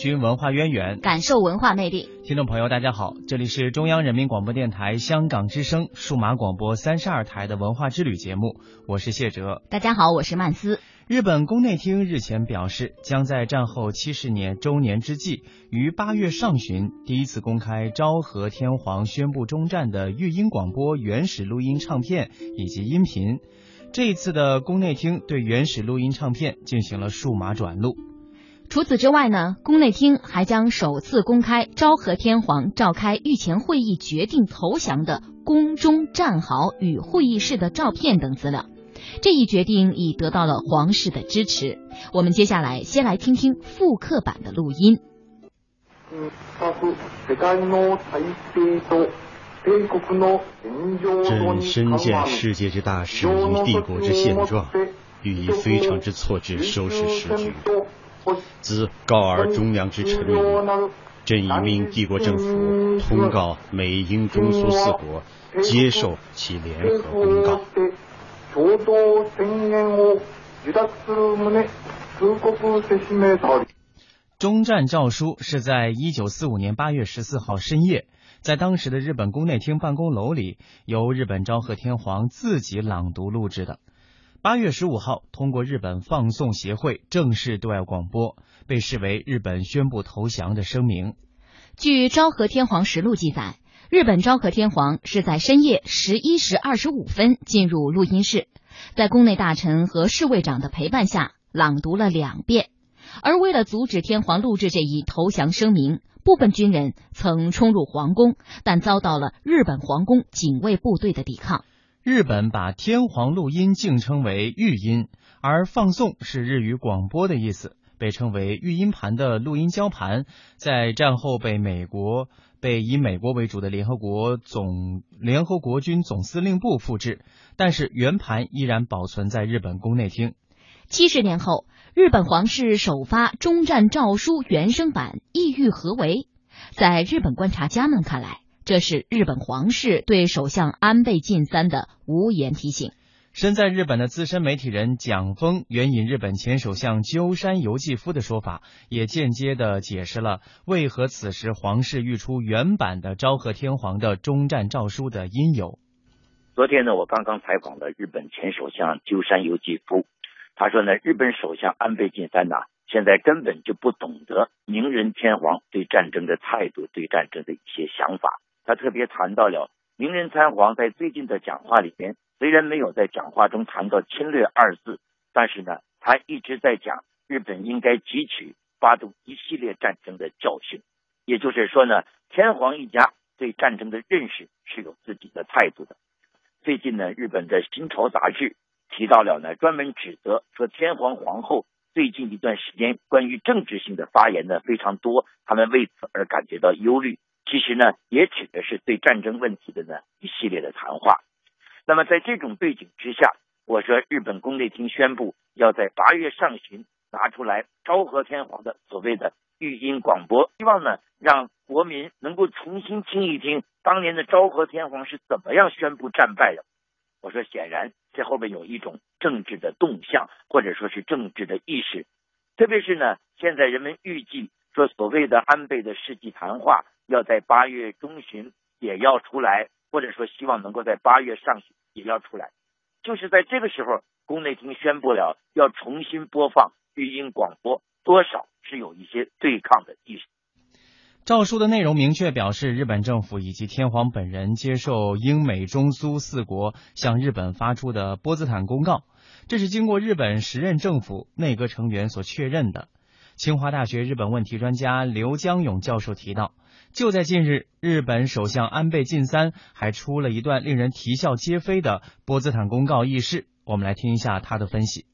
寻文化渊源，感受文化魅力。听众朋友，大家好，这里是中央人民广播电台香港之声数码广播三十二台的文化之旅节目，我是谢哲。大家好，我是曼斯。日本宫内厅日前表示，将在战后七十年周年之际，于八月上旬第一次公开昭和天皇宣布终战的育音广播原始录音唱片以及音频。这一次的宫内厅对原始录音唱片进行了数码转录。除此之外呢，宫内厅还将首次公开昭和天皇召开御前会议决定投降的宫中战壕与会议室的照片等资料。这一决定已得到了皇室的支持。我们接下来先来听听复刻版的录音。朕深见世界之大势与帝国之现状，予以非常之措置收拾时局。自告尔忠良之臣民，朕已命帝国政府通告美英中苏四国，接受其联合公告。中战诏书是在一九四五年八月十四号深夜，在当时的日本宫内厅办公楼里，由日本昭和天皇自己朗读录制的。八月十五号，通过日本放送协会正式对外广播，被视为日本宣布投降的声明。据《昭和天皇实录》记载，日本昭和天皇是在深夜十一时二十五分进入录音室，在宫内大臣和侍卫长的陪伴下朗读了两遍。而为了阻止天皇录制这一投降声明，部分军人曾冲入皇宫，但遭到了日本皇宫警卫部队的抵抗。日本把天皇录音敬称为玉音，而放送是日语广播的意思，被称为玉音盘的录音胶盘，在战后被美国被以美国为主的联合国总联合国军总司令部复制，但是原盘依然保存在日本宫内厅。七十年后，日本皇室首发终战诏书原声版，意欲何为？在日本观察家们看来。这是日本皇室对首相安倍晋三的无言提醒。身在日本的资深媒体人蒋峰援引日本前首相鸠山由纪夫的说法，也间接的解释了为何此时皇室欲出原版的昭和天皇的终战诏书的因由。昨天呢，我刚刚采访了日本前首相鸠山由纪夫，他说呢，日本首相安倍晋三呐，现在根本就不懂得明仁天皇对战争的态度，对战争的一些想法。他特别谈到了明仁参皇在最近的讲话里边，虽然没有在讲话中谈到侵略二字，但是呢，他一直在讲日本应该汲取发动一系列战争的教训。也就是说呢，天皇一家对战争的认识是有自己的态度的。最近呢，日本的新潮杂志提到了呢，专门指责说天皇皇后最近一段时间关于政治性的发言呢非常多，他们为此而感觉到忧虑。其实呢，也指的是对战争问题的呢一系列的谈话。那么在这种背景之下，我说日本宫内厅宣布要在八月上旬拿出来昭和天皇的所谓的御音广播，希望呢让国民能够重新听一听当年的昭和天皇是怎么样宣布战败的。我说显然这后面有一种政治的动向，或者说是政治的意识。特别是呢，现在人们预计说所谓的安倍的世纪谈话。要在八月中旬也要出来，或者说希望能够在八月上旬也要出来，就是在这个时候，宫内厅宣布了要重新播放育音广播，多少是有一些对抗的意识。诏书的内容明确表示，日本政府以及天皇本人接受英美中苏四国向日本发出的波茨坦公告，这是经过日本时任政府内阁成员所确认的。清华大学日本问题专家刘江勇教授提到，就在近日，日本首相安倍晋三还出了一段令人啼笑皆非的波茨坦公告轶事。我们来听一下他的分析。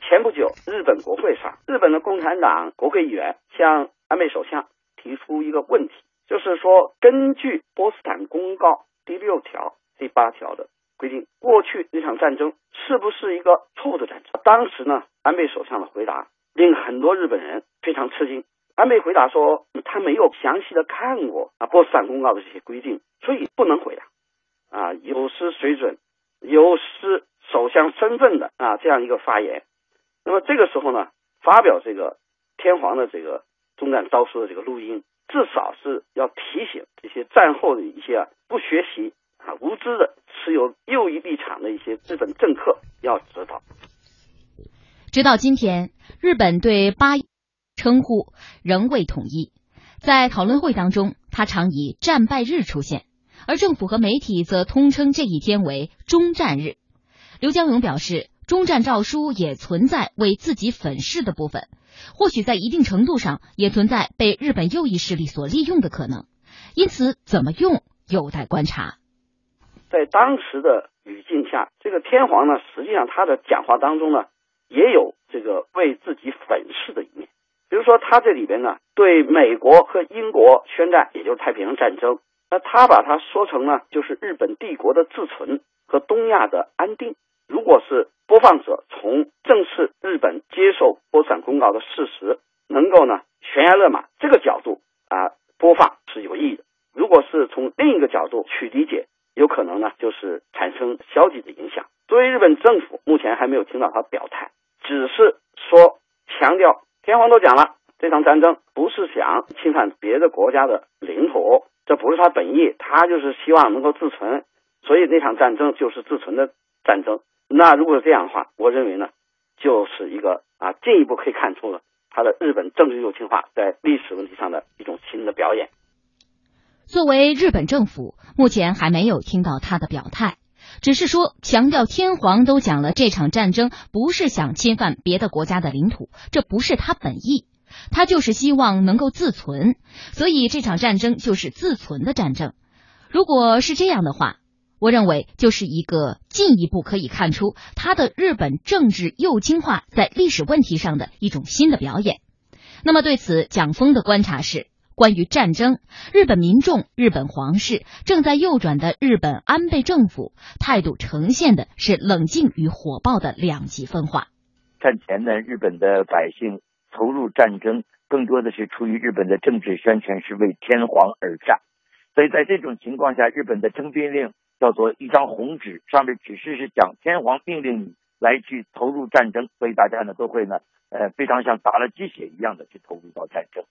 前不久，日本国会上，日本的共产党国会议员向安倍首相。提出一个问题，就是说，根据波茨坦公告第六条、第八条的规定，过去那场战争是不是一个错误的战争？当时呢，安倍首相的回答令很多日本人非常吃惊。安倍回答说，他没有详细的看过啊波茨坦公告的这些规定，所以不能回答。啊，有失水准、有失首相身份的啊这样一个发言。那么这个时候呢，发表这个天皇的这个。中战诏书的这个录音，至少是要提醒这些战后的一些不学习啊无知的持有右翼立场的一些日本政客要知道。直到今天，日本对八称呼仍未统一，在讨论会当中，他常以战败日出现，而政府和媒体则通称这一天为中战日。刘江勇表示，中战诏书也存在为自己粉饰的部分。或许在一定程度上也存在被日本右翼势力所利用的可能，因此怎么用有待观察。在当时的语境下，这个天皇呢，实际上他的讲话当中呢，也有这个为自己粉饰的一面。比如说，他这里边呢，对美国和英国宣战，也就是太平洋战争，那他把它说成呢，就是日本帝国的自存和东亚的安定。如果是播放者从正式日本接受波散公告的事实，能够呢悬崖勒马这个角度啊播放是有意义的。如果是从另一个角度去理解，有可能呢就是产生消极的影响。作为日本政府，目前还没有听到他表态，只是说强调天皇都讲了，这场战争不是想侵犯别的国家的领土，这不是他本意，他就是希望能够自存，所以那场战争就是自存的战争。那如果是这样的话，我认为呢，就是一个啊，进一步可以看出了他的日本政治右倾化在历史问题上的一种新的表演。作为日本政府，目前还没有听到他的表态，只是说强调天皇都讲了，这场战争不是想侵犯别的国家的领土，这不是他本意，他就是希望能够自存，所以这场战争就是自存的战争。如果是这样的话。我认为，就是一个进一步可以看出他的日本政治右倾化在历史问题上的一种新的表演。那么，对此，蒋峰的观察是：关于战争，日本民众、日本皇室正在右转的日本安倍政府态度呈现的是冷静与火爆的两极分化。战前呢，日本的百姓投入战争，更多的是出于日本的政治宣传，是为天皇而战。所以在这种情况下，日本的征兵令。叫做一张红纸，上面指示是讲天皇命令你来去投入战争，所以大家呢都会呢，呃，非常像打了鸡血一样的去投入到战争。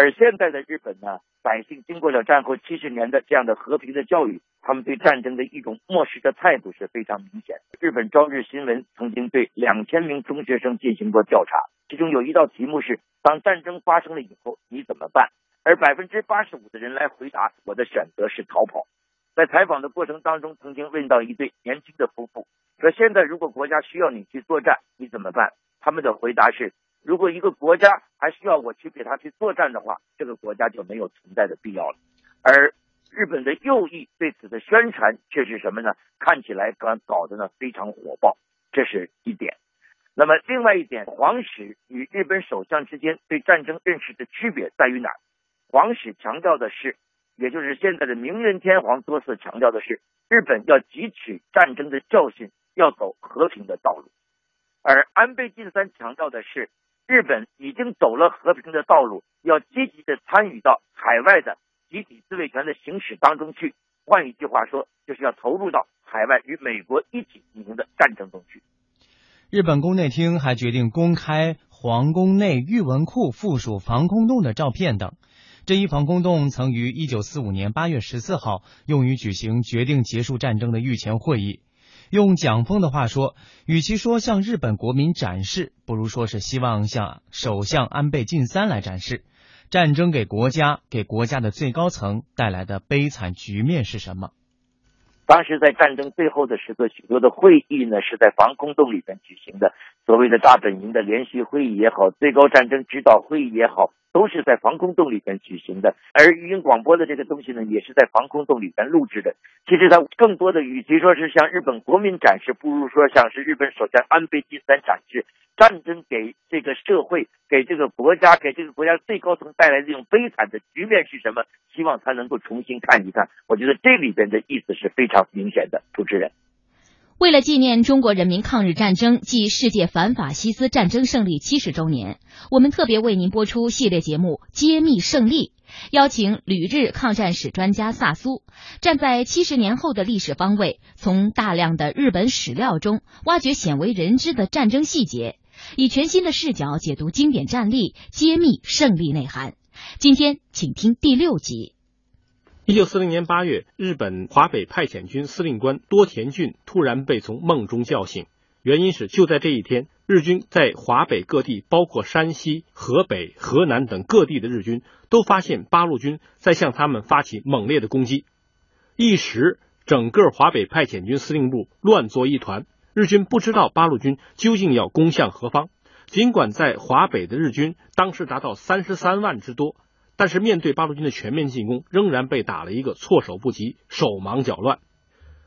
而现在的日本呢，百姓经过了战后七十年的这样的和平的教育，他们对战争的一种漠视的态度是非常明显。日本朝日新闻曾经对两千名中学生进行过调查，其中有一道题目是：当战争发生了以后你怎么办？而百分之八十五的人来回答：我的选择是逃跑。在采访的过程当中，曾经问到一对年轻的夫妇，说：“现在如果国家需要你去作战，你怎么办？”他们的回答是：“如果一个国家还需要我去给他去作战的话，这个国家就没有存在的必要了。”而日本的右翼对此的宣传却是什么呢？看起来搞搞得呢非常火爆，这是一点。那么另外一点，皇室与日本首相之间对战争认识的区别在于哪儿？皇室强调的是。也就是现在的明仁天皇多次强调的是，日本要汲取战争的教训，要走和平的道路；而安倍晋三强调的是，日本已经走了和平的道路，要积极的参与到海外的集体自卫权的行使当中去。换一句话说，就是要投入到海外与美国一起进行的战争中去。日本宫内厅还决定公开皇宫内御文库附属防空洞的照片等。这一防空洞曾于一九四五年八月十四号用于举行决定结束战争的御前会议。用蒋峰的话说，与其说向日本国民展示，不如说是希望向首相安倍晋三来展示。战争给国家、给国家的最高层带来的悲惨局面是什么？当时在战争最后的时刻，许多的会议呢是在防空洞里边举行的，所谓的大本营的连续会议也好，最高战争指导会议也好，都是在防空洞里边举行的。而语音广播的这个东西呢，也是在防空洞里边录制的。其实它更多的与其说是向日本国民展示，不如说像是日本首相安倍晋三展示战争给这个社会、给这个国家、给这个国家最高层带来这种悲惨的局面是什么？希望他能够重新看一看。我觉得这里边的意思是非常。明显的主持人，为了纪念中国人民抗日战争暨世界反法西斯战争胜利七十周年，我们特别为您播出系列节目《揭秘胜利》，邀请旅日抗战史专家萨苏，站在七十年后的历史方位，从大量的日本史料中挖掘鲜为人知的战争细节，以全新的视角解读经典战例，揭秘胜利内涵。今天，请听第六集。一九四零年八月，日本华北派遣军司令官多田骏突然被从梦中叫醒，原因是就在这一天，日军在华北各地，包括山西、河北、河南等各地的日军，都发现八路军在向他们发起猛烈的攻击。一时，整个华北派遣军司令部乱作一团，日军不知道八路军究竟要攻向何方。尽管在华北的日军当时达到三十三万之多。但是面对八路军的全面进攻，仍然被打了一个措手不及、手忙脚乱。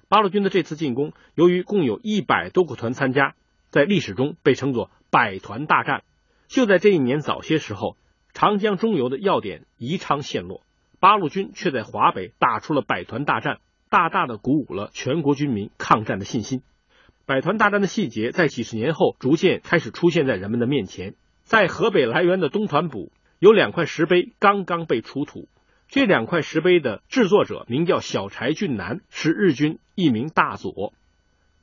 八路军的这次进攻，由于共有一百多个团参加，在历史中被称作“百团大战”。就在这一年早些时候，长江中游的要点宜昌陷落，八路军却在华北打出了百团大战，大大的鼓舞了全国军民抗战的信心。百团大战的细节在几十年后逐渐开始出现在人们的面前，在河北涞源的东团堡。有两块石碑刚刚被出土，这两块石碑的制作者名叫小柴俊男，是日军一名大佐。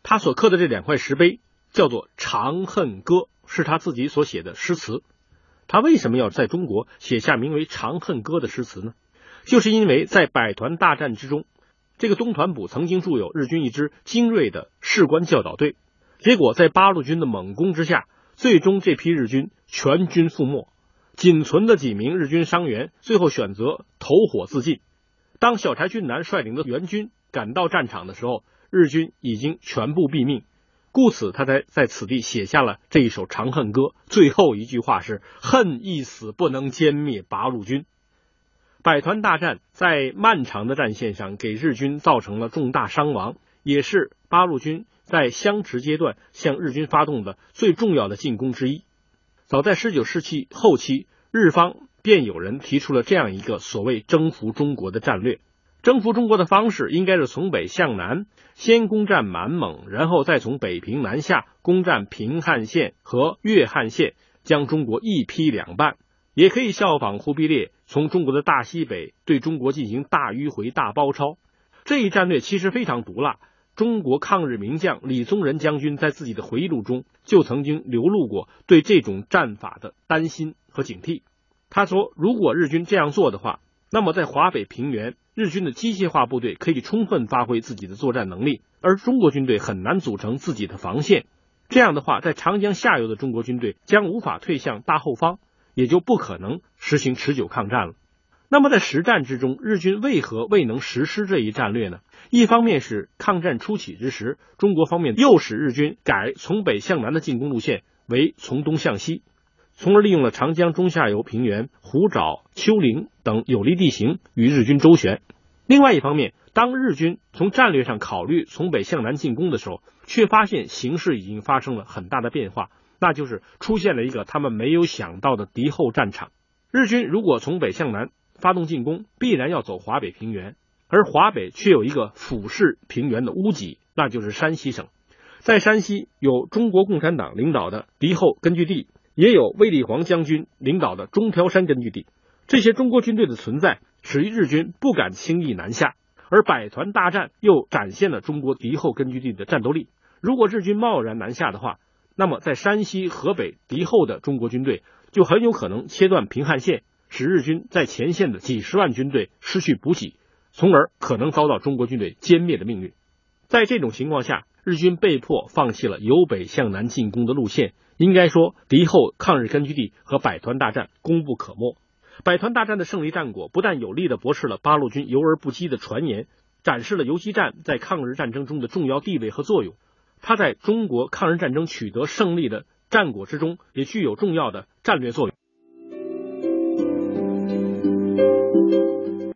他所刻的这两块石碑叫做《长恨歌》，是他自己所写的诗词。他为什么要在中国写下名为《长恨歌》的诗词呢？就是因为在百团大战之中，这个东团部曾经驻有日军一支精锐的士官教导队，结果在八路军的猛攻之下，最终这批日军全军覆没。仅存的几名日军伤员最后选择投火自尽。当小柴俊男率领的援军赶到战场的时候，日军已经全部毙命，故此他才在此地写下了这一首《长恨歌》。最后一句话是：“恨一死不能歼灭八路军。”百团大战在漫长的战线上给日军造成了重大伤亡，也是八路军在相持阶段向日军发动的最重要的进攻之一。早在十九世纪后期，日方便有人提出了这样一个所谓征服中国的战略。征服中国的方式应该是从北向南，先攻占满蒙，然后再从北平南下攻占平汉线和粤汉线，将中国一劈两半。也可以效仿忽必烈从中国的大西北对中国进行大迂回、大包抄。这一战略其实非常毒辣。中国抗日名将李宗仁将军在自己的回忆录中就曾经流露过对这种战法的担心和警惕。他说：“如果日军这样做的话，那么在华北平原，日军的机械化部队可以充分发挥自己的作战能力，而中国军队很难组成自己的防线。这样的话，在长江下游的中国军队将无法退向大后方，也就不可能实行持久抗战了。那么在实战之中，日军为何未能实施这一战略呢？”一方面是抗战初期之时，中国方面诱使日军改从北向南的进攻路线为从东向西，从而利用了长江中下游平原、湖沼、丘陵等有利地形与日军周旋。另外一方面，当日军从战略上考虑从北向南进攻的时候，却发现形势已经发生了很大的变化，那就是出现了一个他们没有想到的敌后战场。日军如果从北向南发动进攻，必然要走华北平原。而华北却有一个俯视平原的屋脊，那就是山西省。在山西有中国共产党领导的敌后根据地，也有卫立煌将军领导的中条山根据地。这些中国军队的存在，使日军不敢轻易南下。而百团大战又展现了中国敌后根据地的战斗力。如果日军贸然南下的话，那么在山西、河北敌后的中国军队就很有可能切断平汉线，使日军在前线的几十万军队失去补给。从而可能遭到中国军队歼灭的命运。在这种情况下，日军被迫放弃了由北向南进攻的路线。应该说，敌后抗日根据地和百团大战功不可没。百团大战的胜利战果不但有力的驳斥了八路军游而不击的传言，展示了游击战在抗日战争中的重要地位和作用。它在中国抗日战争取得胜利的战果之中，也具有重要的战略作用。